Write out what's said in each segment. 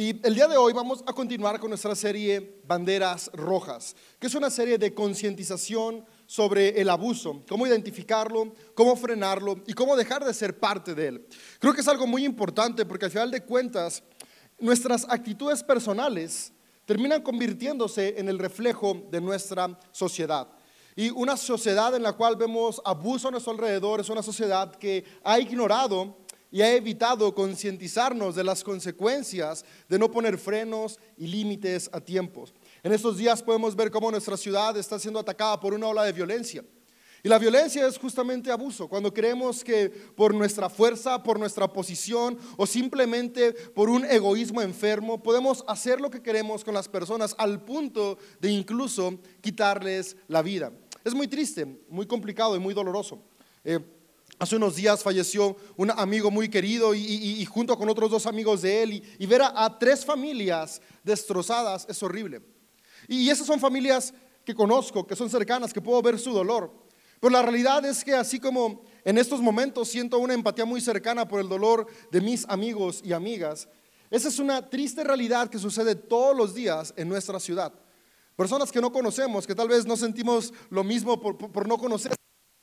Y el día de hoy vamos a continuar con nuestra serie Banderas Rojas, que es una serie de concientización sobre el abuso, cómo identificarlo, cómo frenarlo y cómo dejar de ser parte de él. Creo que es algo muy importante porque al final de cuentas nuestras actitudes personales terminan convirtiéndose en el reflejo de nuestra sociedad. Y una sociedad en la cual vemos abuso a nuestro alrededor es una sociedad que ha ignorado y ha evitado concientizarnos de las consecuencias de no poner frenos y límites a tiempos. En estos días podemos ver cómo nuestra ciudad está siendo atacada por una ola de violencia. Y la violencia es justamente abuso, cuando creemos que por nuestra fuerza, por nuestra posición o simplemente por un egoísmo enfermo podemos hacer lo que queremos con las personas al punto de incluso quitarles la vida. Es muy triste, muy complicado y muy doloroso. Eh, Hace unos días falleció un amigo muy querido y, junto con otros dos amigos de él y, ver a, tres familias destrozadas es horrible. Y esas son familias que conozco, que son cercanas, que puedo ver su dolor. Pero la realidad es que así como en estos momentos siento una empatía muy cercana por el dolor de mis amigos y amigas, esa es una triste realidad que sucede todos los días en nuestra ciudad. Personas que no conocemos, que tal vez no sentimos lo mismo por, por no conocer,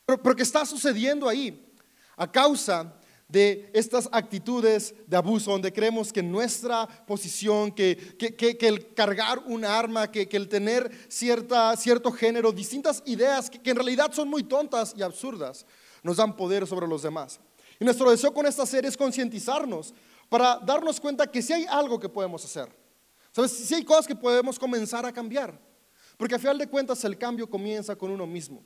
pero, pero que está sucediendo ahí a causa de estas actitudes de abuso, donde creemos que nuestra posición, que, el cargar un arma, que, el tener cierta, cierto género, distintas ideas que, en realidad son muy tontas y absurdas, nos dan poder sobre los demás. Y nuestro deseo con esta serie es concientizarnos para darnos cuenta que si hay algo que podemos hacer, ¿sabes? Si hay cosas que podemos comenzar a cambiar, porque a final de cuentas el cambio comienza con uno mismo.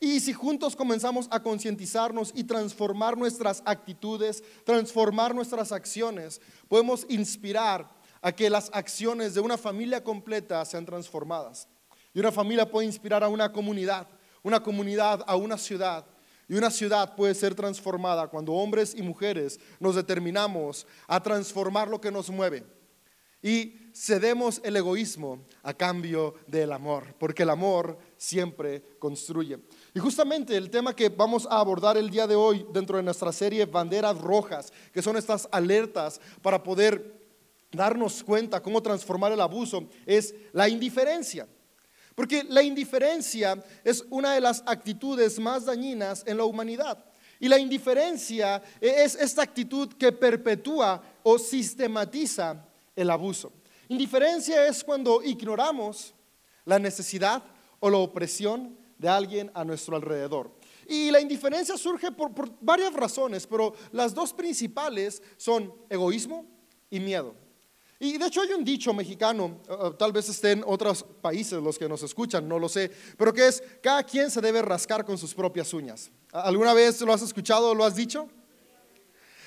Y si juntos comenzamos a concientizarnos y transformar nuestras actitudes, transformar nuestras acciones, podemos inspirar a que las acciones de una familia completa sean transformadas. Y una familia puede inspirar a una comunidad, una comunidad a una ciudad. Y una ciudad puede ser transformada cuando hombres y mujeres nos determinamos a transformar lo que nos mueve. Y cedemos el egoísmo a cambio del amor, porque el amor siempre construye. Y justamente el tema que vamos a abordar el día de hoy dentro de nuestra serie Banderas Rojas, que son estas alertas para poder darnos cuenta cómo transformar el abuso, es la indiferencia. Porque la indiferencia es una de las actitudes más dañinas en la humanidad. Y la indiferencia es esta actitud que perpetúa o sistematiza el abuso. Indiferencia es cuando ignoramos la necesidad o la opresión de alguien a nuestro alrededor. Y la indiferencia surge por, varias razones, pero las dos principales son egoísmo y miedo. Y de hecho hay un dicho mexicano, eh, eh, tal vez esté en otros países los que nos escuchan, no lo sé, pero que es, cada quien se debe rascar con sus propias uñas. ¿Alguna vez lo has escuchado o lo has dicho?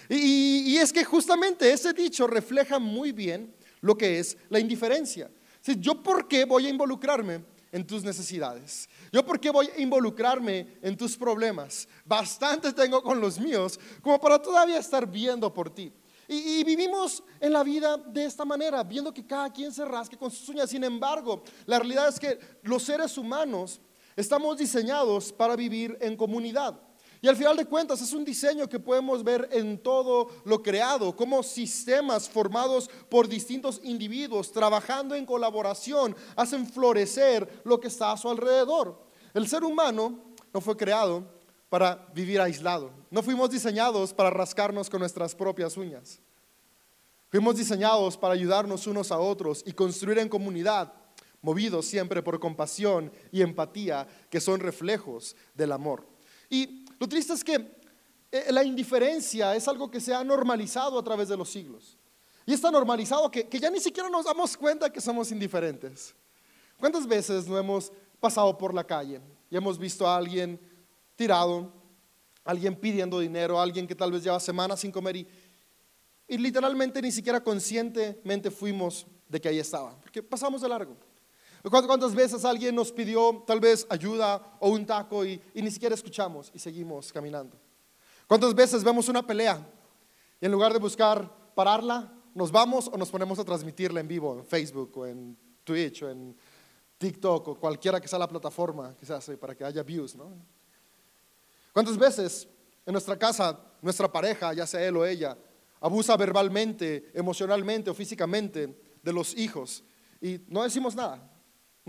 Y, es que justamente ese dicho refleja muy bien lo que es la indiferencia. ¿Yo por qué voy a involucrarme en tus necesidades? ¿Yo por qué voy a involucrarme en tus problemas? Bastante tengo con los míos como para todavía estar viendo por ti. Y, vivimos en la vida de esta manera, viendo que cada quien se rasque con sus uñas. Sin embargo, la realidad es que los seres humanos estamos diseñados para vivir en comunidad. Y al final de cuentas es un diseño que podemos ver en todo lo creado, como sistemas formados por distintos individuos trabajando en colaboración hacen florecer lo que está a su alrededor. El ser humano no fue creado para vivir aislado. No fuimos diseñados para rascarnos con nuestras propias uñas. Fuimos diseñados para ayudarnos unos a otros y construir en comunidad, movidos siempre por compasión y empatía, que son reflejos del amor. Y lo triste es que eh, la indiferencia es algo que se ha normalizado a través de los siglos. Y está normalizado que, ya ni siquiera nos damos cuenta que somos indiferentes. ¿Cuántas veces no hemos pasado por la calle y hemos visto a alguien tirado, alguien pidiendo dinero, alguien que tal vez lleva semanas sin comer y, y literalmente ni siquiera conscientemente fuimos de que ahí estaba, porque pasamos de largo? ¿Cuántas veces alguien nos pidió tal vez ayuda o un taco y, ni siquiera escuchamos y seguimos caminando? ¿Cuántas veces vemos una pelea y en lugar de buscar pararla, nos vamos o nos ponemos a transmitirla en vivo en Facebook o en Twitch o en TikTok o cualquiera que sea la plataforma que se hace para que haya views? ¿no? ¿Cuántas veces en nuestra casa, nuestra pareja, ya sea él o ella, abusa verbalmente, emocionalmente o físicamente de los hijos y no decimos nada,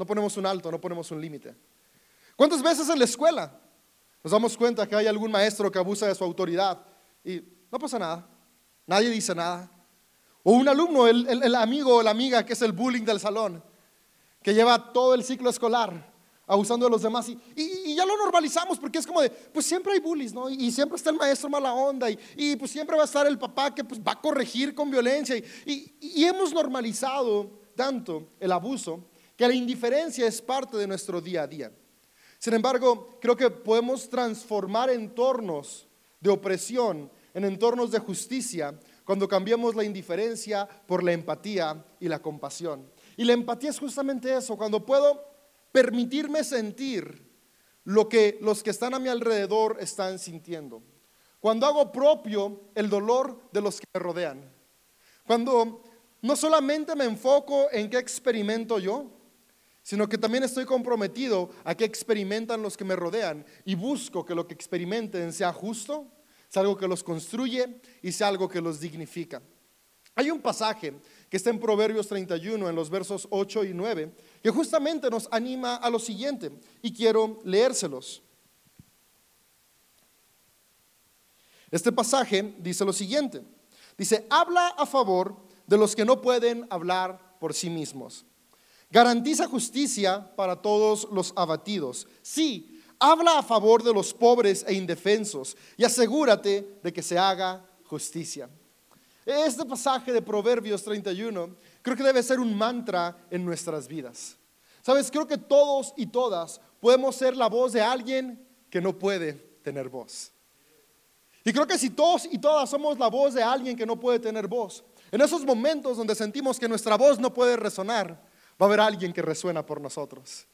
no ponemos un alto, no ponemos un límite. ¿Cuántas veces en la escuela nos damos cuenta que hay algún maestro que abusa de su autoridad y no pasa nada, nadie dice nada? O un alumno, el, amigo o la amiga que es el bullying del salón, que lleva todo el ciclo escolar abusando de los demás y, ya lo normalizamos porque es como de, pues siempre hay bullies, ¿no? Y, siempre está el maestro mala onda y, pues siempre va a estar el papá que pues, va a corregir con violencia y hemos normalizado tanto el abuso que la indiferencia es parte de nuestro día a día. Sin embargo, creo que podemos transformar entornos de opresión en entornos de justicia cuando cambiamos la indiferencia por la empatía y la compasión. Y la empatía es justamente eso, cuando puedo permitirme sentir lo que los que están a mi alrededor están sintiendo. Cuando hago propio el dolor de los que me rodean. Cuando no solamente me enfoco en qué experimento yo, sino que también estoy comprometido a qué experimentan los que me rodean y busco que lo que experimenten sea justo, sea algo que los construye y sea algo que los dignifica. Hay un pasaje que está en Proverbios 31, en los versos 8 y 9, que justamente nos anima a lo siguiente y quiero leérselos. Este pasaje dice lo siguiente, dice, habla a favor de los que no pueden hablar por sí mismos. Garantiza justicia para todos los abatidos. Sí, habla a favor de los pobres e indefensos y asegúrate de que se haga justicia. Este pasaje de Proverbios 31 creo que debe ser un mantra en nuestras vidas. Sabes, creo que todos y todas podemos ser la voz de alguien que no puede tener voz. Y creo que si todos y todas somos la voz de alguien que no puede tener voz, en esos momentos donde sentimos que nuestra voz no puede resonar, va a haber alguien que resuena por nosotros.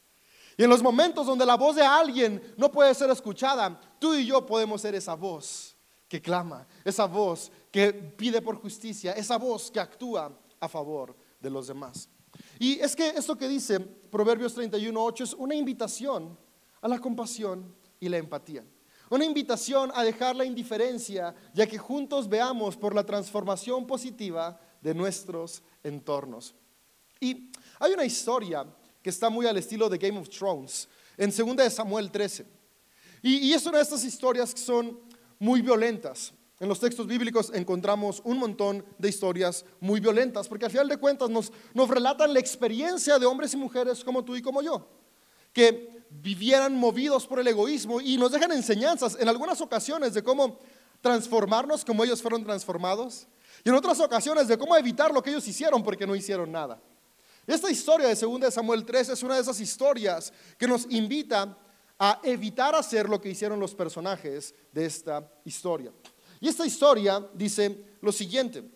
Y en los momentos donde la voz de alguien no puede ser escuchada, tú y yo podemos ser esa voz que clama, esa voz que pide por justicia, esa voz que actúa a favor de los demás. Y es que esto que dice Proverbios 31.8 es una invitación a la compasión y la empatía. Una invitación a dejar la indiferencia, ya que juntos veamos por la transformación positiva de nuestros entornos. Y hay una historia que está muy al estilo de Game of Thrones, en 2 Samuel 13. Y, es una de estas historias que son muy violentas. En los textos bíblicos encontramos un montón de historias muy violentas, porque al final de cuentas nos, nos relatan la experiencia de hombres y mujeres como tú y como yo, que vivieran movidos por el egoísmo y nos dejan enseñanzas en algunas ocasiones de cómo transformarnos como ellos fueron transformados y en otras ocasiones de cómo evitar lo que ellos hicieron porque no hicieron nada. Esta historia de 2 Samuel 3 es una de esas historias que nos invita a evitar hacer lo que hicieron los personajes de esta historia. Y esta historia dice lo siguiente,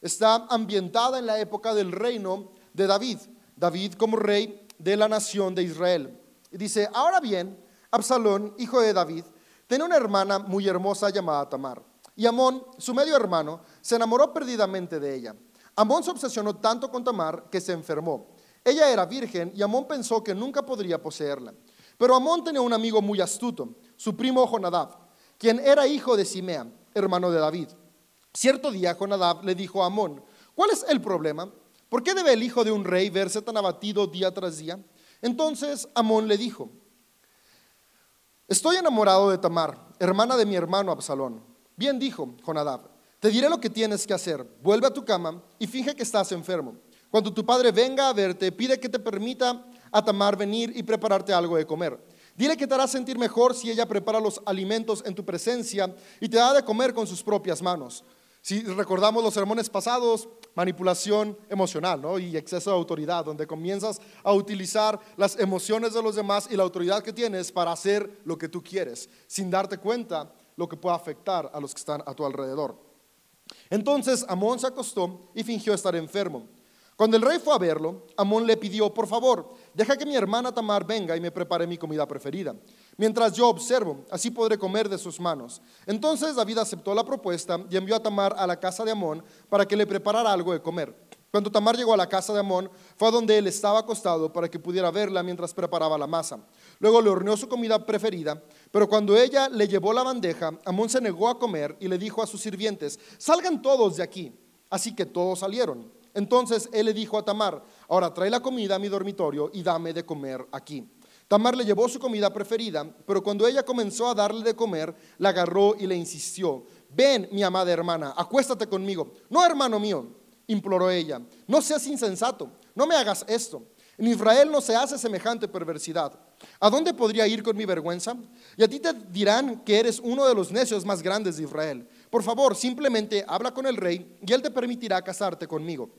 está ambientada en la época del reino de David, David como rey de la nación de Israel. Y dice, ahora bien, Absalón, hijo de David, tenía una hermana muy hermosa llamada Tamar. Y Amón, su medio hermano, se enamoró perdidamente de ella. Amón se obsesionó tanto con Tamar que se enfermó. Ella era virgen y Amón pensó que nunca podría poseerla. Pero Amón tenía un amigo muy astuto, su primo Jonadab, quien era hijo de Simea, hermano de David. Cierto día Jonadab le dijo a Amón, ¿cuál es el problema? ¿Por qué debe el hijo de un rey verse tan abatido día tras día? Entonces Amón le dijo, estoy enamorado de Tamar, hermana de mi hermano Absalón. Bien dijo Jonadab, te diré lo que tienes que hacer. Vuelve a tu cama y finge que estás enfermo. Cuando tu padre venga a verte, pide que te permita a Tamar venir y prepararte algo de comer. Dile que te hará sentir mejor si ella prepara los alimentos en tu presencia y te da de comer con sus propias manos. Si recordamos los sermones pasados, manipulación emocional y exceso de autoridad, donde comienzas a utilizar las emociones de los demás y la autoridad que tienes para hacer lo que tú quieres, sin darte cuenta lo que puede afectar a los que están a tu alrededor. Entonces Amón se acostó y fingió estar enfermo. Cuando el rey fue a verlo, Amón le pidió, por favor, deja que mi hermana Tamar venga y me prepare mi comida preferida. Mientras yo observo, así podré comer de sus manos. Entonces David aceptó la propuesta y envió a Tamar a la casa de Amón para que le preparara algo de comer. Cuando Tamar llegó a la casa de Amón, fue a donde él estaba acostado para que pudiera verla mientras preparaba la masa. Luego le horneó su comida preferida, pero cuando ella le llevó la bandeja, Amón se negó a comer y le dijo a sus sirvientes, salgan todos de aquí. Así que todos salieron. Entonces él le dijo a Tamar, ahora trae la comida a mi dormitorio y dame de comer aquí. Tamar le llevó su comida preferida, pero cuando ella comenzó a darle de comer, la agarró y le insistió, ven mi amada hermana, acuéstate conmigo. No, hermano mío, imploró ella, no seas insensato, no me hagas esto. En Israel no se hace semejante perversidad. ¿A dónde podría ir con mi vergüenza? Y a ti te dirán que eres uno de los necios más grandes de Israel. Por favor, simplemente habla con el rey y él te permitirá casarte conmigo.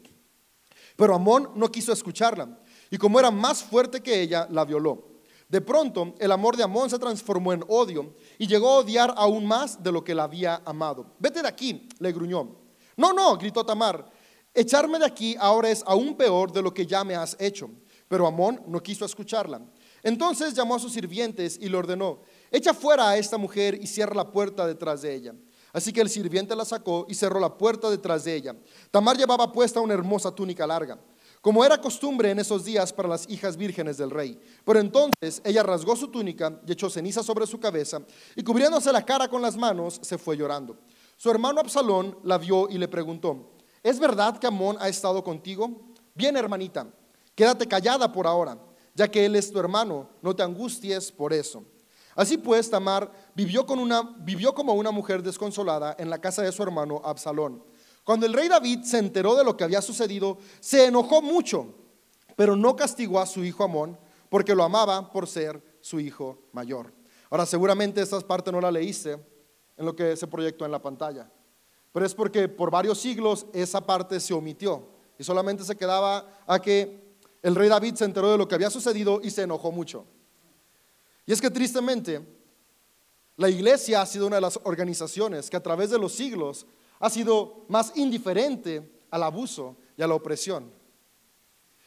Pero Amón no quiso escucharla y como era más fuerte que ella, la violó. De pronto, el amor de Amón se transformó en odio y llegó a odiar aún más de lo que la había amado. Vete de aquí, le gruñó. No, no, gritó Tamar. Echarme de aquí ahora es aún peor de lo que ya me has hecho. Pero Amón no quiso escucharla. Entonces llamó a sus sirvientes y le ordenó, echa fuera a esta mujer y cierra la puerta detrás de ella. Así que el sirviente la sacó y cerró la puerta detrás de ella. Tamar llevaba puesta una hermosa túnica larga, como era costumbre en esos días para las hijas vírgenes del rey. Pero entonces ella rasgó su túnica y echó ceniza sobre su cabeza y cubriéndose la cara con las manos se fue llorando. Su hermano Absalón la vio y le preguntó, ¿es verdad que Amón ha estado contigo? Bien, hermanita, quédate callada por ahora, ya que él es tu hermano, no te angusties por eso. Así pues, Tamar vivió, con una, vivió como una mujer desconsolada en la casa de su hermano Absalón. Cuando el rey David se enteró de lo que había sucedido, se enojó mucho, pero no castigó a su hijo Amón, porque lo amaba por ser su hijo mayor. Ahora, seguramente esta parte no la leíste en lo que se proyectó en la pantalla, pero es porque por varios siglos esa parte se omitió y solamente se quedaba a que el rey David se enteró de lo que había sucedido y se enojó mucho. Y es que tristemente, la iglesia ha sido una de las organizaciones que a través de los siglos ha sido más indiferente al abuso y a la opresión.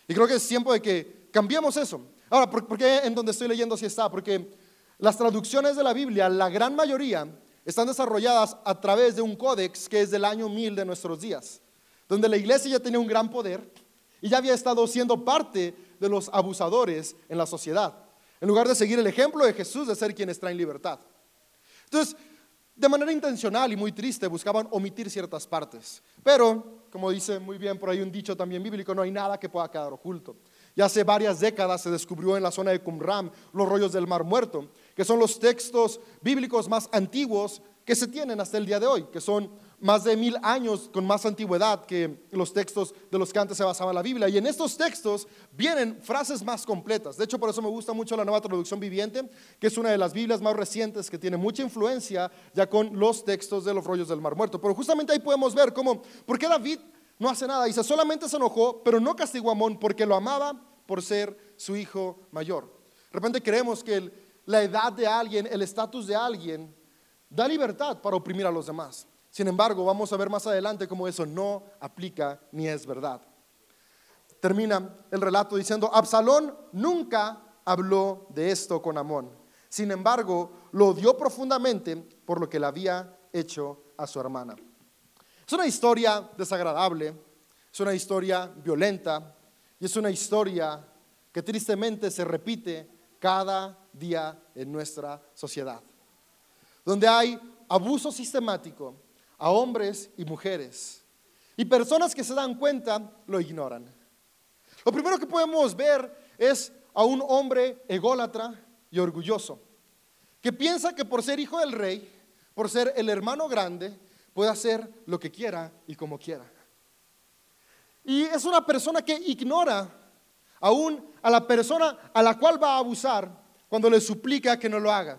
Y creo que es tiempo de que cambiemos eso. Ahora, ¿por, qué en donde estoy leyendo así está? Porque las traducciones de la Biblia, la gran mayoría, están desarrolladas a través de un códex que es del año 1000 de nuestros días, donde la iglesia ya tenía un gran poder y ya había estado siendo parte de los abusadores en la sociedad en lugar de seguir el ejemplo de Jesús de ser quienes traen libertad. Entonces, de manera intencional y muy triste buscaban omitir ciertas partes. Pero, como dice muy bien por ahí un dicho también bíblico, no hay nada que pueda quedar oculto. Ya hace varias décadas se descubrió en la zona de Qumran los rollos del Mar Muerto, que son los textos bíblicos más antiguos que se tienen hasta el día de hoy, que son más de mil años con más antigüedad que los textos de los que antes se basaba la Biblia. Y en estos textos vienen frases más completas. De hecho, por eso me gusta mucho la nueva traducción viviente, que es una de las Biblias más recientes que tiene mucha influencia ya con los textos de los rollos del Mar Muerto. Pero justamente ahí podemos ver cómo, ¿por qué David no hace nada? Dice, solamente se enojó, pero no castigó a Amón porque lo amaba por ser su hijo mayor. De repente creemos que la edad de alguien, el estatus de alguien, da libertad para oprimir a los demás. Sin embargo, vamos a ver más adelante cómo eso no aplica ni es verdad. Termina el relato diciendo, Absalón nunca habló de esto con Amón. Sin embargo, lo odió profundamente por lo que le había hecho a su hermana. Es una historia desagradable, es una historia violenta y es una historia que tristemente se repite cada día en nuestra sociedad, donde hay abuso sistemático, a hombres y mujeres. Y personas que se dan cuenta lo ignoran. Lo primero que podemos ver es a un hombre ególatra y orgulloso, que piensa que por ser hijo del rey, por ser el hermano grande, puede hacer lo que quiera y como quiera. Y es una persona que ignora aún a la persona a la cual va a abusar cuando le suplica que no lo haga.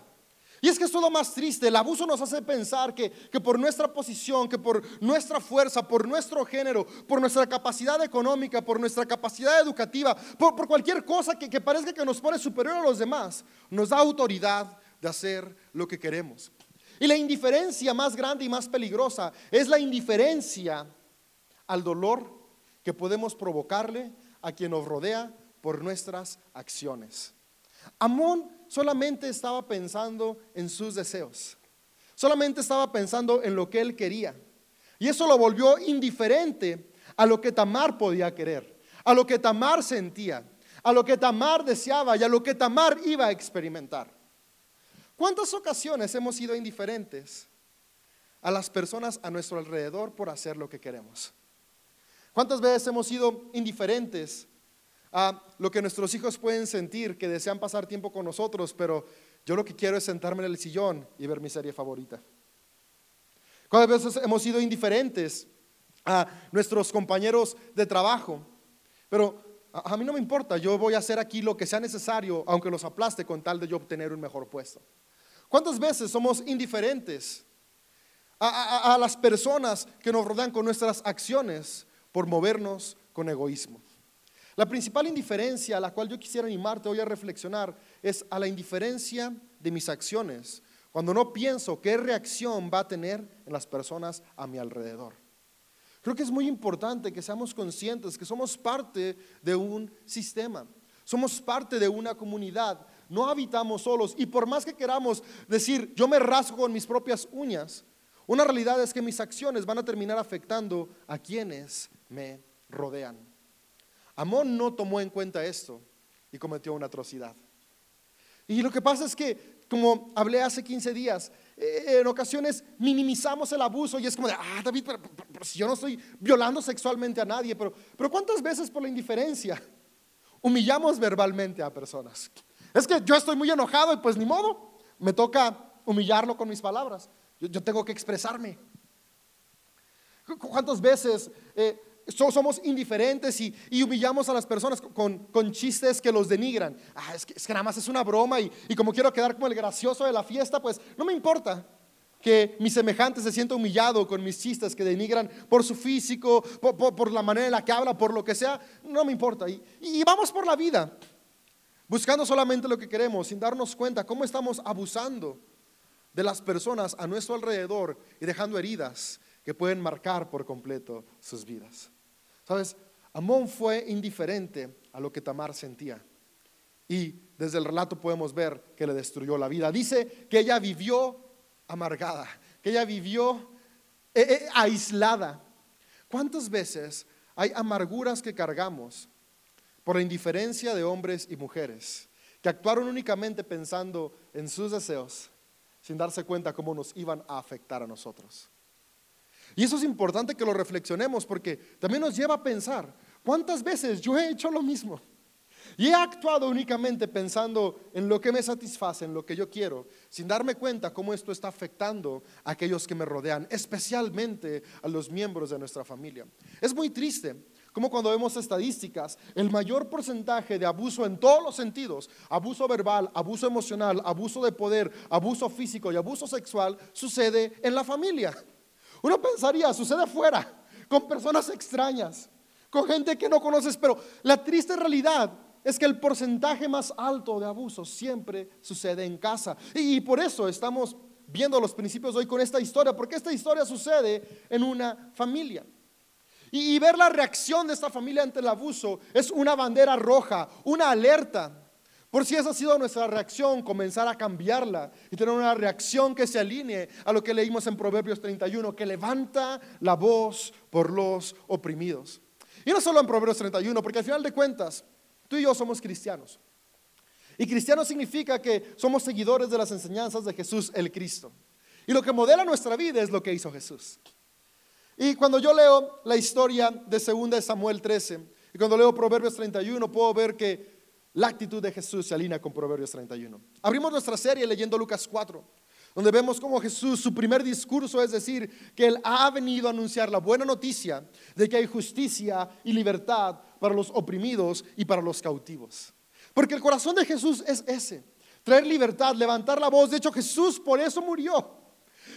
Y es que es todo más triste. El abuso nos hace pensar que, por nuestra posición, que por nuestra fuerza, por nuestro género, por nuestra capacidad económica, por nuestra capacidad educativa, por, cualquier cosa que, que parezca que nos pone superior a los demás, nos da autoridad de hacer lo que queremos. Y la indiferencia más grande y más peligrosa es la indiferencia al dolor que podemos provocarle a quien nos rodea por nuestras acciones. Amón solamente estaba pensando en sus deseos. Solamente estaba pensando en lo que él quería. Y eso lo volvió indiferente a lo que Tamar podía querer, a lo que Tamar sentía, a lo que Tamar deseaba y a lo que Tamar iba a experimentar. ¿Cuántas ocasiones hemos sido indiferentes a las personas a nuestro alrededor por hacer lo que queremos? ¿Cuántas veces hemos sido indiferentes a lo que nuestros hijos pueden sentir, que desean pasar tiempo con nosotros, pero yo lo que quiero es sentarme en el sillón y ver mi serie favorita? ¿Cuántas veces hemos sido indiferentes a nuestros compañeros de trabajo? Pero a, mí no me importa, yo voy a hacer aquí lo que sea necesario, aunque los aplaste con tal de yo obtener un mejor puesto. ¿Cuántas veces somos indiferentes a, las personas que nos rodean con nuestras acciones por movernos con egoísmo? La principal indiferencia a la cual yo quisiera animarte hoy a reflexionar es a la indiferencia de mis acciones, cuando no pienso qué reacción va a tener en las personas a mi alrededor. Creo que es muy importante que seamos conscientes que somos parte de un sistema, somos parte de una comunidad, no habitamos solos y por más que queramos decir, yo me rasgo con mis propias uñas, una realidad es que mis acciones van a terminar afectando a quienes me rodean. Amón no tomó en cuenta esto y cometió una atrocidad. Y lo que pasa es que, como hablé hace 15 días, eh, en ocasiones minimizamos el abuso y es como de, ah, David, pero, si yo no estoy violando sexualmente a nadie, pero, pero ¿cuántas veces por la indiferencia humillamos verbalmente a personas? Es que yo estoy muy enojado y pues ni modo, me toca humillarlo con mis palabras. Yo, tengo que expresarme. ¿Cuántas veces eh, somos indiferentes y, humillamos a las personas con, chistes que los denigran? Ah, es, que, nada más es una broma y, como quiero quedar como el gracioso de la fiesta, pues no me importa que mi semejante se sienta humillado con mis chistes que denigran por su físico, por, la manera en la que habla, por lo que sea, no me importa. y vamos por la vida buscando solamente lo que queremos, sin darnos cuenta cómo estamos abusando de las personas a nuestro alrededor y dejando heridas que pueden marcar por completo sus vidas. Sabes, Amón fue indiferente a lo que Tamar sentía. Y desde el relato podemos ver que le destruyó la vida. Dice que ella vivió amargada, que ella vivió eh, eh, aislada. ¿Cuántas veces hay amarguras que cargamos por la indiferencia de hombres y mujeres que actuaron únicamente pensando en sus deseos sin darse cuenta cómo nos iban a afectar a nosotros. Y eso es importante que lo reflexionemos porque también nos lleva a pensar, ¿cuántas veces yo he hecho lo mismo? Y he actuado únicamente pensando en lo que me satisface, en lo que yo quiero, sin darme cuenta cómo esto está afectando a aquellos que me rodean, especialmente a los miembros de nuestra familia. Es muy triste como cuando vemos estadísticas, el mayor porcentaje de abuso en todos los sentidos, abuso verbal, abuso emocional, abuso de poder, abuso físico y abuso sexual, sucede en la familia. Uno pensaría, sucede fuera, con personas extrañas, con gente que no conoces, pero la triste realidad es que el porcentaje más alto de abuso siempre sucede en casa. Y, por eso estamos viendo los principios hoy con esta historia, porque esta historia sucede en una familia. Y, ver la reacción de esta familia ante el abuso es una bandera roja, una alerta. Por si esa ha sido nuestra reacción, comenzar a cambiarla y tener una reacción que se alinee a lo que leímos en Proverbios 31, que levanta la voz por los oprimidos. Y no solo en Proverbios 31, porque al final de cuentas, tú y yo somos cristianos. Y cristiano significa que somos seguidores de las enseñanzas de Jesús el Cristo. Y lo que modela nuestra vida es lo que hizo Jesús. Y cuando yo leo la historia de 2 Samuel 13 y cuando leo Proverbios 31, puedo ver que la actitud de Jesús se alinea con Proverbios 31. Abrimos nuestra serie leyendo Lucas 4, donde vemos cómo Jesús, su primer discurso es decir, que Él ha venido a anunciar la buena noticia de que hay justicia y libertad para los oprimidos y para los cautivos. Porque el corazón de Jesús es ese, traer libertad, levantar la voz. De hecho, Jesús por eso murió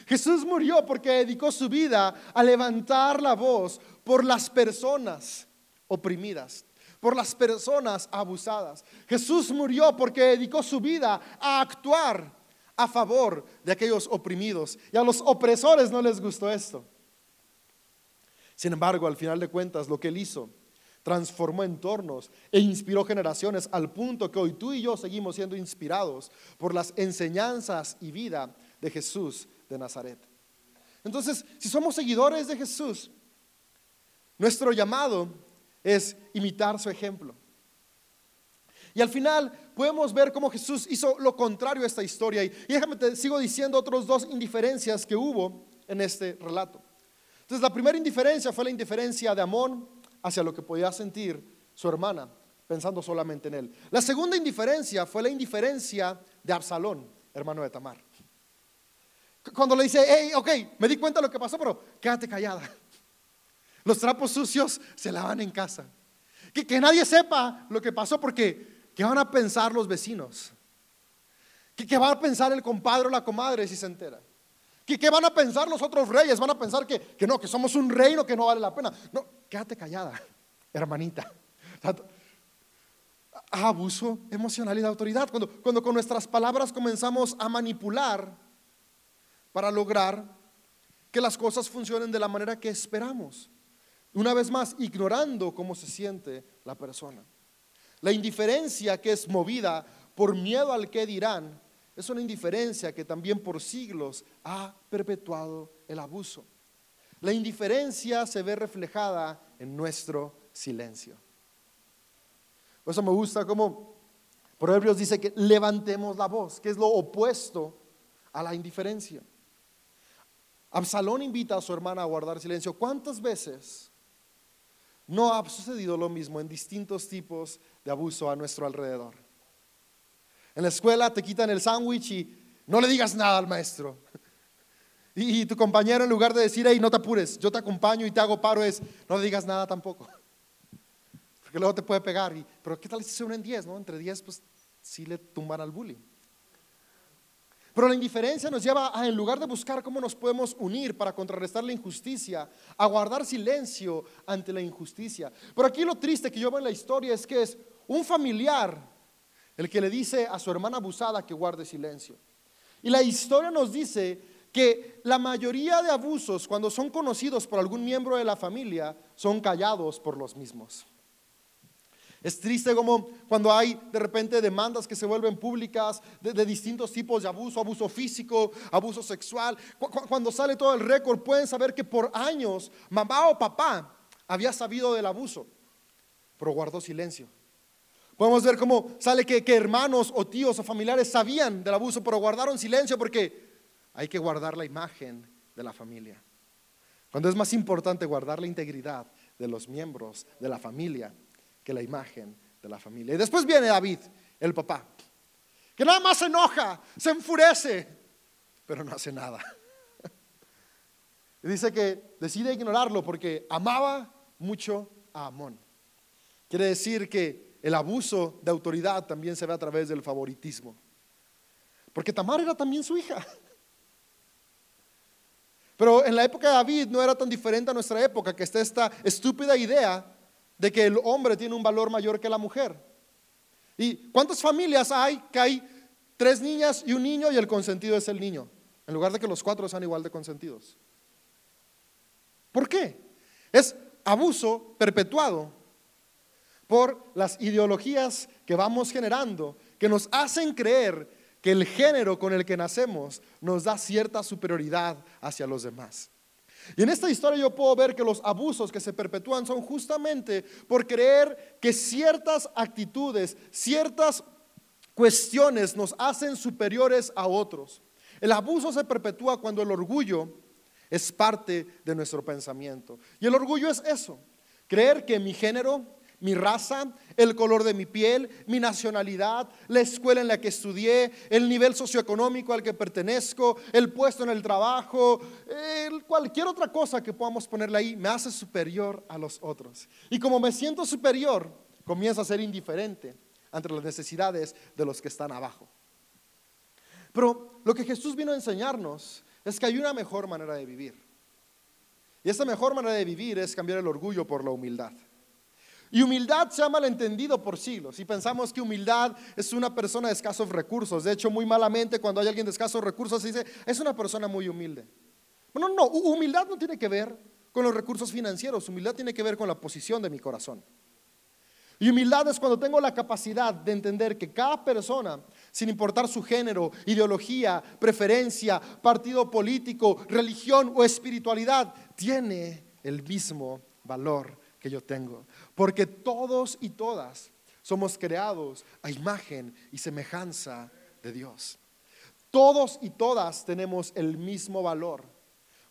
Jesús murió porque dedicó su vida a levantar la voz por las personas oprimidas, por las personas abusadas. Jesús murió porque dedicó su vida a actuar a favor de aquellos oprimidos. Y a los opresores no les gustó esto. Sin embargo, al final de cuentas, lo que él hizo transformó entornos e inspiró generaciones al punto que hoy tú y yo seguimos siendo inspirados por las enseñanzas y vida de Jesús de Nazaret. Entonces, si somos seguidores de Jesús, Nuestro llamado es imitar su ejemplo. Y al final podemos ver cómo Jesús hizo lo contrario a esta historia. Y, déjame te sigo diciendo otros dos indiferencias que hubo en este relato. Entonces, la primera indiferencia fue la indiferencia de Amón hacia lo que podía sentir su hermana, pensando solamente en él. La segunda indiferencia fue la indiferencia de Absalón, hermano de Tamar. Cuando le dice, hey, ok, me di cuenta de lo que pasó, pero quédate callada. Los trapos sucios se lavan en casa. Que, que nadie sepa lo que pasó porque ¿qué van a pensar los vecinos? ¿Qué, ¿Qué, va a pensar el compadre o la comadre si se entera? ¿Qué, ¿Qué, van a pensar los otros reyes? Van a pensar que, que no, que somos un reino que no vale la pena. No, quédate callada, hermanita. Abuso emocional y de autoridad. Cuando, cuando con nuestras palabras comenzamos a manipular para lograr que las cosas funcionen de la manera que esperamos. Una vez más, ignorando cómo se siente la persona. La indiferencia que es movida por miedo al que dirán es una indiferencia que también por siglos ha perpetuado el abuso. La indiferencia se ve reflejada en nuestro silencio. Por eso me gusta como Proverbios dice que levantemos la voz, que es lo opuesto a la indiferencia. Absalón invita a su hermana a guardar silencio. ¿Cuántas veces no ha sucedido lo mismo en distintos tipos de abuso a nuestro alrededor? En la escuela te quitan el sándwich y no le digas nada al maestro. Y, tu compañero en lugar de decir, hey, no te apures, yo te acompaño y te hago paro, es, no le digas nada tampoco. Porque luego te puede pegar. Y, Pero ¿qué tal si se unen 10? ¿no? Entre 10 pues sí le tumban al bullying. Pero la indiferencia nos lleva a, en lugar de buscar cómo nos podemos unir para contrarrestar la injusticia, a guardar silencio ante la injusticia. Pero aquí lo triste que yo veo en la historia es que es un familiar el que le dice a su hermana abusada que guarde silencio. Y la historia nos dice que la mayoría de abusos, cuando son conocidos por algún miembro de la familia, son callados por los mismos. Es triste como cuando hay de repente demandas que se vuelven públicas de, distintos tipos de abuso, abuso físico, abuso sexual. cuando sale todo el récord, pueden saber que por años mamá o papá había sabido del abuso, pero guardó silencio. Podemos ver cómo sale que, que hermanos o tíos o familiares sabían del abuso, pero guardaron silencio porque hay que guardar la imagen de la familia. Cuando es más importante guardar la integridad de los miembros de la familia la imagen de la familia. Y después viene David, el papá, que nada más se enoja, se enfurece, pero no hace nada. Y dice que decide ignorarlo porque amaba mucho a Amón. Quiere decir que el abuso de autoridad también se ve a través del favoritismo. Porque Tamar era también su hija. Pero en la época de David no era tan diferente a nuestra época, que está esta estúpida idea de que el hombre tiene un valor mayor que la mujer. ¿Y cuántas familias hay que hay tres niñas y un niño y el consentido es el niño? En lugar de que los cuatro sean igual de consentidos. ¿Por qué? Es abuso perpetuado por las ideologías que vamos generando, que nos hacen creer que el género con el que nacemos nos da cierta superioridad hacia los demás. Y en esta historia yo puedo ver que los abusos que se perpetúan son justamente por creer que ciertas actitudes, ciertas cuestiones nos hacen superiores a otros. El abuso se perpetúa cuando el orgullo es parte de nuestro pensamiento. Y el orgullo es eso, creer que mi género, mi raza, el color de mi piel, mi nacionalidad, la escuela en la que estudié, el nivel socioeconómico al que pertenezco, el puesto en el trabajo, cualquier otra cosa que podamos ponerle ahí, me hace superior a los otros. Y como me siento superior, comienzo a ser indiferente ante las necesidades de los que están abajo. Pero lo que Jesús vino a enseñarnos es que hay una mejor manera de vivir. Y esa mejor manera de vivir es cambiar el orgullo por la humildad. Y humildad se ha malentendido por siglos. Y pensamos que humildad es una persona de escasos recursos. De hecho, muy malamente cuando hay alguien de escasos recursos se dice, es una persona muy humilde. No, no, humildad no tiene que ver con los recursos financieros. Humildad tiene que ver con la posición de mi corazón. Y humildad es cuando tengo la capacidad de entender que cada persona, sin importar su género, ideología, preferencia, partido político, religión o espiritualidad, tiene el mismo valor que yo tengo. Porque todos y todas somos creados a imagen y semejanza de Dios. Todos y todas tenemos el mismo valor.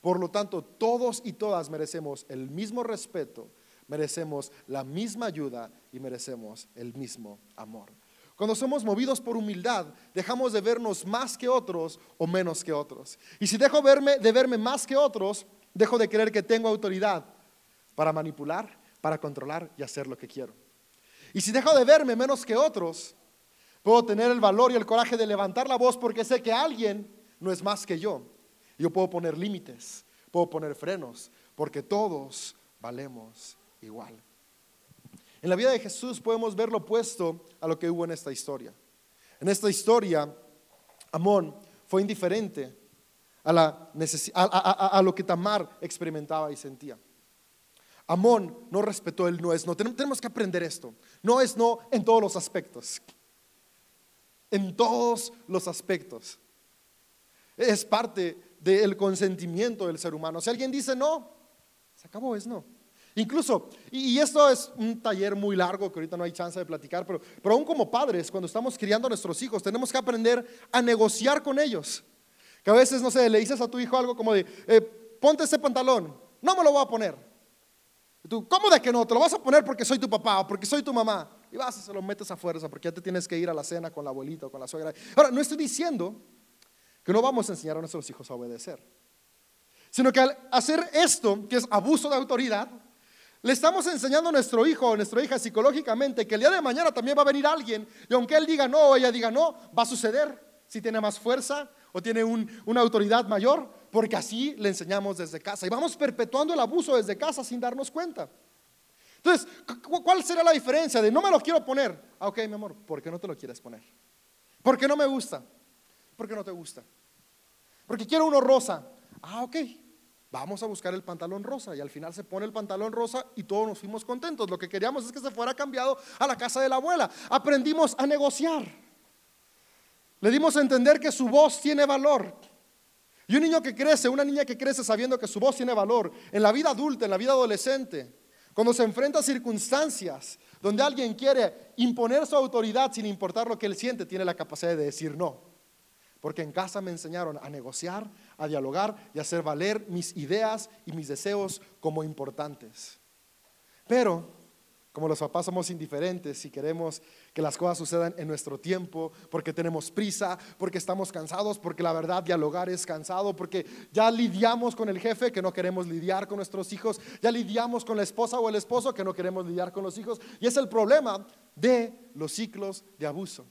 Por lo tanto, todos y todas merecemos el mismo respeto, merecemos la misma ayuda y merecemos el mismo amor. Cuando somos movidos por humildad, dejamos de vernos más que otros o menos que otros. Y si dejo de verme más que otros, dejo de creer que tengo autoridad para manipular, para controlar y hacer lo que quiero. Y si dejo de verme menos que otros, puedo tener el valor y el coraje de levantar la voz porque sé que alguien no es más que yo. Yo puedo poner límites, puedo poner frenos, porque todos valemos igual. En la vida de Jesús podemos ver lo opuesto a lo que hubo en esta historia. En esta historia, Amón fue indiferente a, lo que Tamar experimentaba y sentía. Amón no respetó el no es no. Tenemos que aprender esto. No es no en todos los aspectos. En todos los aspectos. Es parte del consentimiento del ser humano. Si alguien dice no, se acabó, es no. Incluso, y, esto es un taller muy largo que ahorita no hay chance de platicar, pero, pero aún como padres, cuando estamos criando a nuestros hijos, tenemos que aprender a negociar con ellos. Que a veces, no sé, le dices a tu hijo algo como de, eh, ponte ese pantalón, no me lo voy a poner. Tú, ¿cómo de que no? Te lo vas a poner porque soy tu papá o porque soy tu mamá. Y vas y se lo metes a fuerza porque ya te tienes que ir a la cena con la abuelita o con la suegra. Ahora, no estoy diciendo que no vamos a enseñar a nuestros hijos a obedecer, sino que al hacer esto, que es abuso de autoridad, le estamos enseñando a nuestro hijo o nuestra hija psicológicamente que el día de mañana también va a venir alguien y aunque él diga no o ella diga no, va a suceder si tiene más fuerza o tiene una autoridad mayor, porque así le enseñamos desde casa. Y vamos perpetuando el abuso desde casa sin darnos cuenta. Entonces, ¿cuál será la diferencia de no me lo quiero poner? Ah, ok, mi amor, ¿por qué no te lo quieres poner? Porque no me gusta. ¿Por qué no te gusta? Porque quiero uno rosa. Ah, ok. Vamos a buscar el pantalón rosa. Y al final se pone el pantalón rosa y todos nos fuimos contentos. Lo que queríamos es que se fuera cambiado a la casa de la abuela. Aprendimos a negociar. Le dimos a entender que su voz tiene valor. Y un niño que crece, una niña que crece sabiendo que su voz tiene valor, en la vida adulta, en la vida adolescente, cuando se enfrenta a circunstancias donde alguien quiere imponer su autoridad sin importar lo que él siente, tiene la capacidad de decir no. Porque en casa me enseñaron a negociar, a dialogar y a hacer valer mis ideas y mis deseos como importantes. Pero como los papás somos indiferentes y queremos que las cosas sucedan en nuestro tiempo, porque tenemos prisa, porque estamos cansados, porque la verdad dialogar es cansado, porque ya lidiamos con el jefe que no queremos lidiar con nuestros hijos, ya lidiamos con la esposa o el esposo que no queremos lidiar con los hijos. Y es el problema de los ciclos de abuso,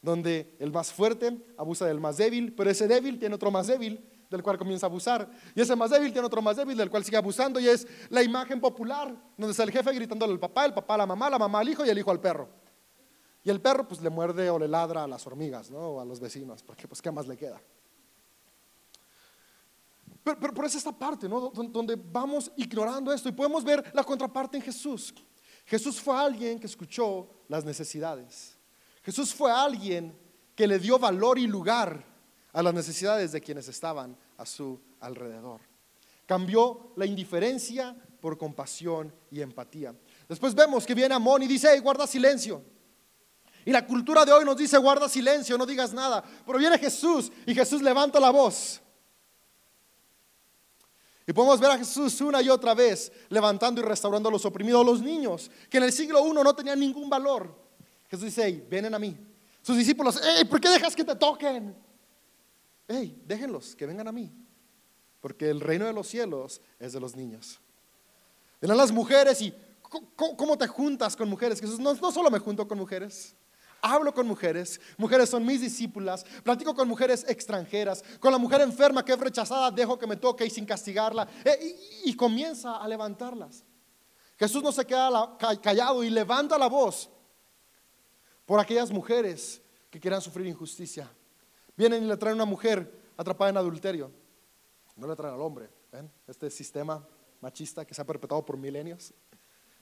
donde el más fuerte abusa del más débil, pero ese débil tiene otro más débil del cual comienza a abusar. Y ese más débil tiene otro más débil del cual sigue abusando y es la imagen popular, donde está el jefe gritándole al papá, el papá la mamá, la mamá al hijo y el hijo al perro. Y el perro pues le muerde o le ladra a las hormigas, ¿no? O a los vecinos, porque pues qué más le queda. Pero, pero, pero es esta parte, ¿no? Donde vamos ignorando esto y podemos ver la contraparte en Jesús. Jesús fue alguien que escuchó las necesidades. Jesús fue alguien que le dio valor y lugar a las necesidades de quienes estaban a su alrededor. Cambió la indiferencia por compasión y empatía. Después vemos que viene Amón y dice, guarda silencio. Y la cultura de hoy nos dice, guarda silencio, no digas nada. Pero viene Jesús y Jesús levanta la voz. Y podemos ver a Jesús una y otra vez levantando y restaurando a los oprimidos, los niños, que en el siglo I no tenían ningún valor. Jesús dice, hey, vienen a mí. Sus discípulos, hey, ¿por qué dejas que te toquen? Hey, déjenlos, que vengan a mí, porque el reino de los cielos es de los niños. Ven las mujeres y ¿cómo, te juntas con mujeres? Jesús, no, solo me junto con mujeres, hablo con mujeres, mujeres son mis discípulas, platico con mujeres extranjeras, con la mujer enferma que es rechazada, dejo que me toque y sin castigarla, eh, y, comienza a levantarlas. Jesús no se queda callado y levanta la voz por aquellas mujeres que quieran sufrir injusticia, Vienen y le traen una mujer atrapada en adulterio. No le traen al hombre. ¿ven? Este sistema machista que se ha perpetuado por milenios.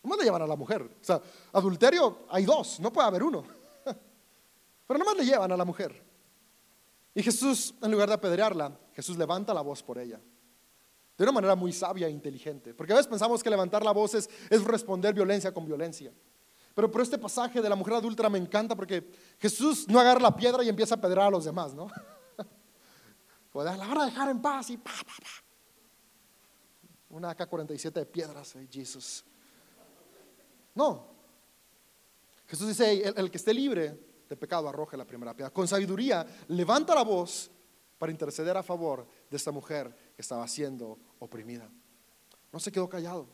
¿Cómo le llevan a la mujer. O sea, adulterio hay dos, no puede haber uno. Pero nomás le llevan a la mujer. Y Jesús, en lugar de apedrearla, Jesús levanta la voz por ella. de una manera muy sabia e inteligente. Porque a veces pensamos que levantar la voz es, es responder violencia con violencia. Pero por este pasaje de la mujer adúltera me encanta porque Jesús no agarra la piedra y empieza a pedrar a los demás, ¿no? O la hora de dejar en paz y pa, pa, pa. Una AK-47 de piedras, Jesús. No. Jesús dice, el, que esté libre de pecado arroje la primera piedra. Con sabiduría levanta la voz para interceder a favor de esta mujer que estaba siendo oprimida. No se quedó callado,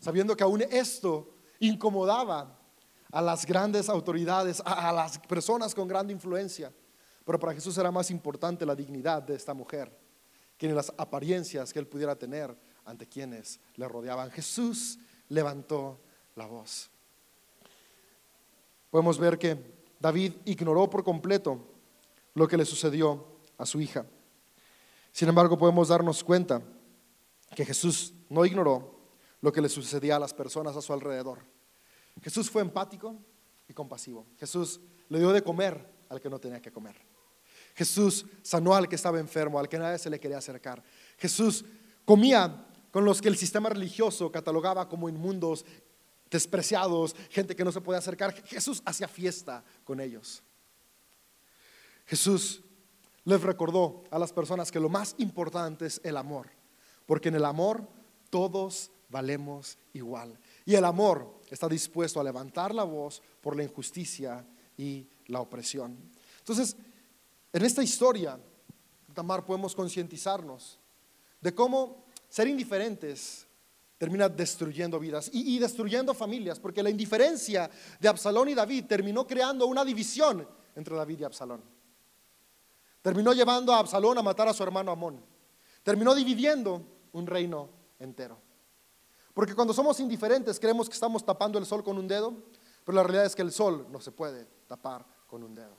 sabiendo que aún esto incomodaba a las grandes autoridades, a, las personas con gran influencia. Pero para Jesús era más importante la dignidad de esta mujer que las apariencias que él pudiera tener ante quienes le rodeaban. Jesús levantó la voz. Podemos ver que David ignoró por completo lo que le sucedió a su hija. Sin embargo, podemos darnos cuenta que Jesús no ignoró lo que le sucedía a las personas a su alrededor. Jesús fue empático y compasivo. Jesús le dio de comer al que no tenía que comer. Jesús sanó al que estaba enfermo, al que nadie se le quería acercar. Jesús comía con los que el sistema religioso catalogaba como inmundos, despreciados, gente que no se podía acercar. Jesús hacía fiesta con ellos. Jesús les recordó a las personas que lo más importante es el amor, porque en el amor todos valemos igual. Y el amor está dispuesto a levantar la voz por la injusticia y la opresión. Entonces, en esta historia, Tamar, podemos concientizarnos de cómo ser indiferentes termina destruyendo vidas y, y, destruyendo familias, porque la indiferencia de Absalón y David terminó creando una división entre David y Absalón. Terminó llevando a Absalón a matar a su hermano Amón. Terminó dividiendo un reino entero. Porque cuando somos indiferentes creemos que estamos tapando el sol con un dedo, pero la realidad es que el sol no se puede tapar con un dedo.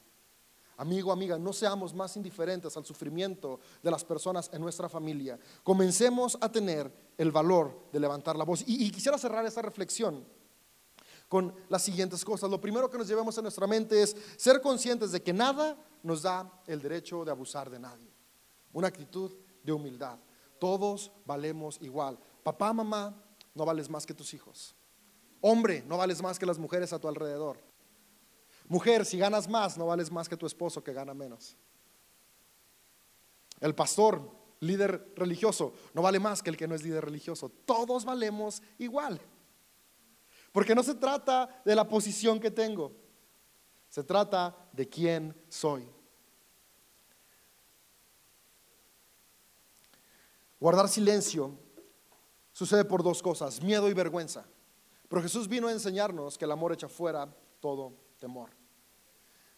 Amigo, amiga, no seamos más indiferentes al sufrimiento de las personas en nuestra familia. Comencemos a tener el valor de levantar la voz. Y, quisiera cerrar esta reflexión con las siguientes cosas. Lo primero que nos llevemos a nuestra mente es ser conscientes de que nada nos da el derecho de abusar de nadie. Una actitud de humildad. Todos valemos igual. Papá, mamá, no vales más que tus hijos. Hombre, no vales más que las mujeres a tu alrededor. Mujer, si ganas más, no vales más que tu esposo que gana menos. El pastor, líder religioso, no vale más que el que no es líder religioso. Todos valemos igual. Porque no se trata de la posición que tengo, se trata de quién soy. Guardar silencio sucede por dos cosas, miedo y vergüenza. Pero Jesús vino a enseñarnos que el amor echa fuera todo temor.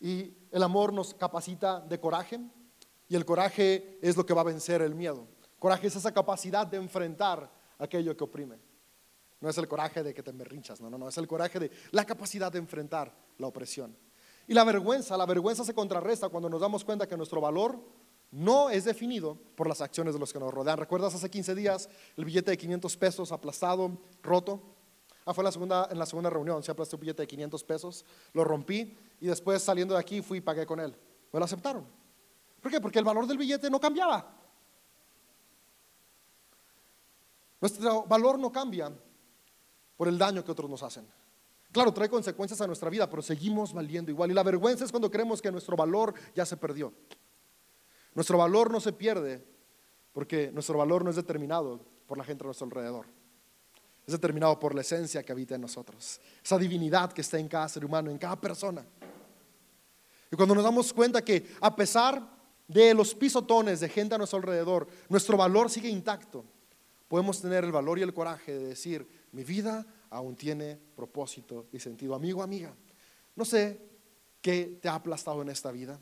Y el amor nos capacita de coraje y el coraje es lo que va a vencer el miedo. Coraje es esa capacidad de enfrentar aquello que oprime. No es el coraje de que te merrinchas, no, no, no, es el coraje de la capacidad de enfrentar la opresión. Y la vergüenza, la vergüenza se contrarresta cuando nos damos cuenta que nuestro valor no es definido por las acciones de los que nos rodean. ¿Recuerdas hace 15 días el billete de 500 pesos aplastado, roto? Ah, fue en la segunda, en la segunda reunión, se aplastó un billete de 500 pesos, lo rompí y después saliendo de aquí fui y pagué con él. Me lo aceptaron. ¿Por qué? Porque el valor del billete no cambiaba. Nuestro valor no cambia por el daño que otros nos hacen. Claro, trae consecuencias a nuestra vida, pero seguimos valiendo igual. Y la vergüenza es cuando creemos que nuestro valor ya se perdió. Nuestro valor no se pierde porque nuestro valor no es determinado por la gente a nuestro alrededor. Es determinado por la esencia que habita en nosotros. Esa divinidad que está en cada ser humano, en cada persona. Y cuando nos damos cuenta que a pesar de los pisotones de gente a nuestro alrededor, nuestro valor sigue intacto, podemos tener el valor y el coraje de decir, mi vida aún tiene propósito y sentido. Amigo, amiga, no sé qué te ha aplastado en esta vida,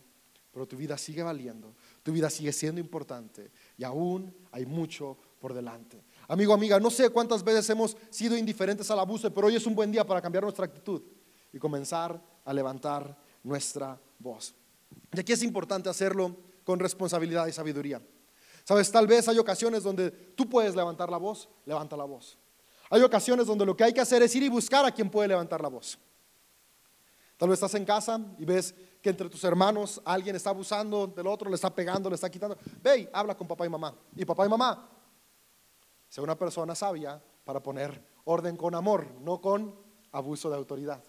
pero tu vida sigue valiendo, tu vida sigue siendo importante y aún hay mucho por delante. Amigo, amiga, no sé cuántas veces hemos sido indiferentes al abuso, pero hoy es un buen día para cambiar nuestra actitud y comenzar a levantar nuestra voz. Y aquí es importante hacerlo con responsabilidad y sabiduría. Sabes, tal vez hay ocasiones donde tú puedes levantar la voz, levanta la voz. Hay ocasiones donde lo que hay que hacer es ir y buscar a quien puede levantar la voz. Tal vez estás en casa y ves que entre tus hermanos alguien está abusando del otro, le está pegando, le está quitando. Ve habla con papá y mamá. Y papá y mamá Sea una persona sabia para poner orden con amor, no con abuso de autoridad.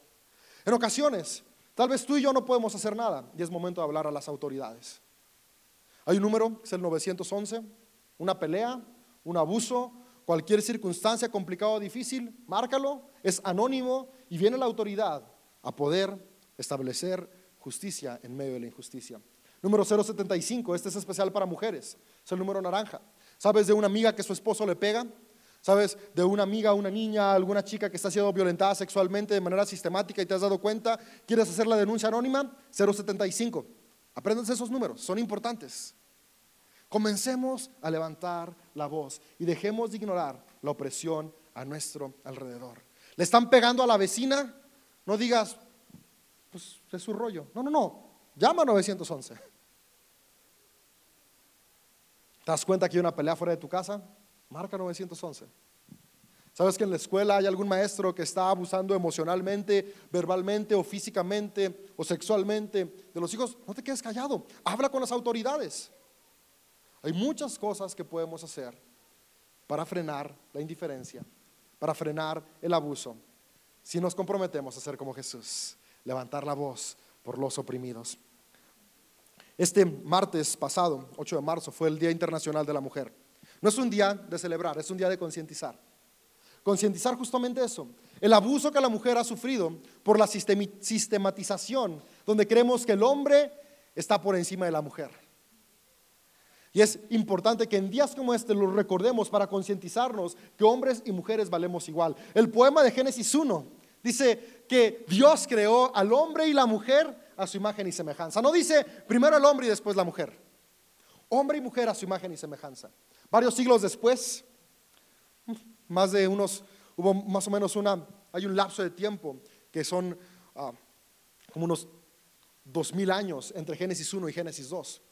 En ocasiones, tal vez tú y yo no podemos hacer nada y es momento de hablar a las autoridades. Hay un número, es el 911, una pelea, un abuso, cualquier circunstancia complicada o difícil, márcalo, es anónimo y viene la autoridad a poder establecer justicia en medio de la injusticia. Número 075, este es especial para mujeres, es el número naranja. ¿Sabes de una amiga que su esposo le pega? ¿Sabes? De una amiga, una niña, alguna chica que está siendo violentada sexualmente de manera sistemática y te has dado cuenta, ¿quieres hacer la denuncia anónima? 075. Apréndanse esos números, son importantes. Comencemos a levantar la voz y dejemos de ignorar la opresión a nuestro alrededor. ¿Le están pegando a la vecina? No digas, pues es su rollo. No, no, no. Llama a 911. ¿Te das cuenta que hay una pelea fuera de tu casa? Marca 911. ¿Sabes que en la escuela hay algún maestro que está abusando emocionalmente, verbalmente o físicamente o sexualmente de los hijos? No te quedes callado. Habla con las autoridades. Hay muchas cosas que podemos hacer para frenar la indiferencia, para frenar el abuso, si nos comprometemos a ser como Jesús, levantar la voz por los oprimidos. Este martes pasado, 8 de marzo, fue el Día Internacional de la Mujer. No es un día de celebrar, es un día de concientizar. Concientizar justamente eso, el abuso que la mujer ha sufrido por la sistematización, donde creemos que el hombre está por encima de la mujer. Y es importante que en días como este lo recordemos para concientizarnos que hombres y mujeres valemos igual. El poema de Génesis 1 dice que Dios creó al hombre y la mujer a su imagen y semejanza. No dice primero el hombre y después la mujer. Hombre y mujer a su imagen y semejanza. Varios siglos después, más de unos, hubo más o menos una, hay un lapso de tiempo que son ah, como unos dos mil años entre Génesis 1 y Génesis 2.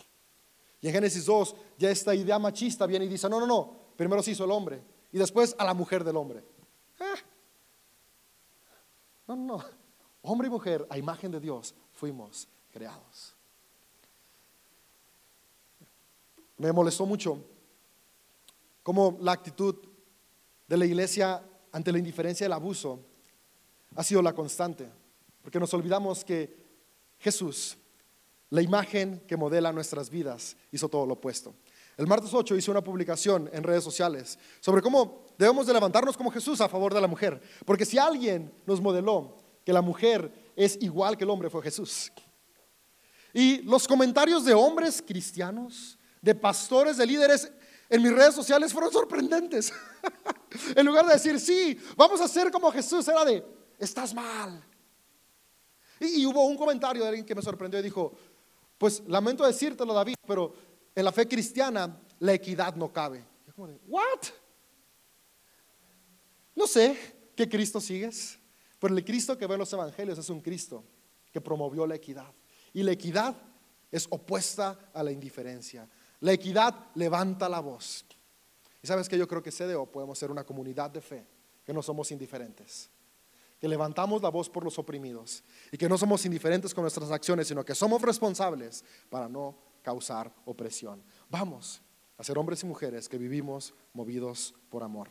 Y en Génesis 2 ya esta idea machista viene y dice, no, no, no, primero se hizo el hombre y después a la mujer del hombre. Ah. No, no. Hombre y mujer, a imagen de Dios, fuimos creados. Me molestó mucho cómo la actitud de la iglesia ante la indiferencia y el abuso ha sido la constante, porque nos olvidamos que Jesús la imagen que modela nuestras vidas hizo todo lo opuesto. El martes 8 hice una publicación en redes sociales sobre cómo debemos de levantarnos como Jesús a favor de la mujer. Porque si alguien nos modeló que la mujer es igual que el hombre, fue Jesús. Y los comentarios de hombres cristianos, de pastores, de líderes en mis redes sociales fueron sorprendentes. en lugar de decir, sí, vamos a ser como Jesús, era de, estás mal. Y, hubo un comentario de alguien que me sorprendió y dijo, pues lamento decírtelo, David, pero en la fe cristiana la equidad no cabe. Yo como ¿what? No sé qué Cristo sigues, pero el Cristo que ve en los evangelios es un Cristo que promovió la equidad. Y la equidad es opuesta a la indiferencia. La equidad levanta la voz. Y sabes que yo creo que CDO podemos ser una comunidad de fe, que no somos indiferentes que levantamos la voz por los oprimidos y que no somos indiferentes con nuestras acciones, sino que somos responsables para no causar opresión. Vamos a ser hombres y mujeres que vivimos movidos por amor.